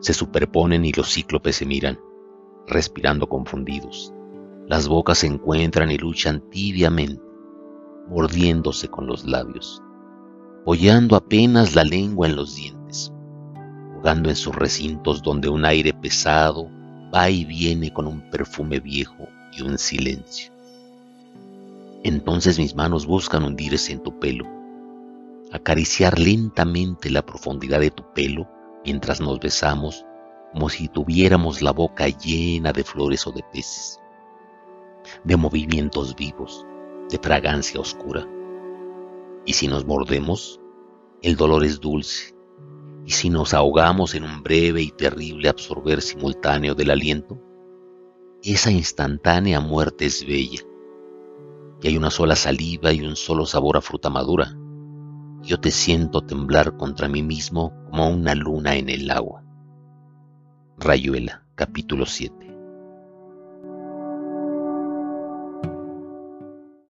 se superponen y los cíclopes se miran, respirando confundidos. Las bocas se encuentran y luchan tibiamente, mordiéndose con los labios, apoyando apenas la lengua en los dientes, jugando en sus recintos donde un aire pesado va y viene con un perfume viejo y un silencio. Entonces mis manos buscan hundirse en tu pelo, acariciar lentamente la profundidad de tu pelo mientras nos besamos como si tuviéramos la boca llena de flores o de peces, de movimientos vivos, de fragancia oscura. Y si nos mordemos, el dolor es dulce y si nos ahogamos en un breve y terrible absorber simultáneo del aliento, esa instantánea muerte es bella. Y hay una sola saliva y un solo sabor a fruta madura. Yo te siento temblar contra mí mismo como una luna en el agua. Rayuela, capítulo 7.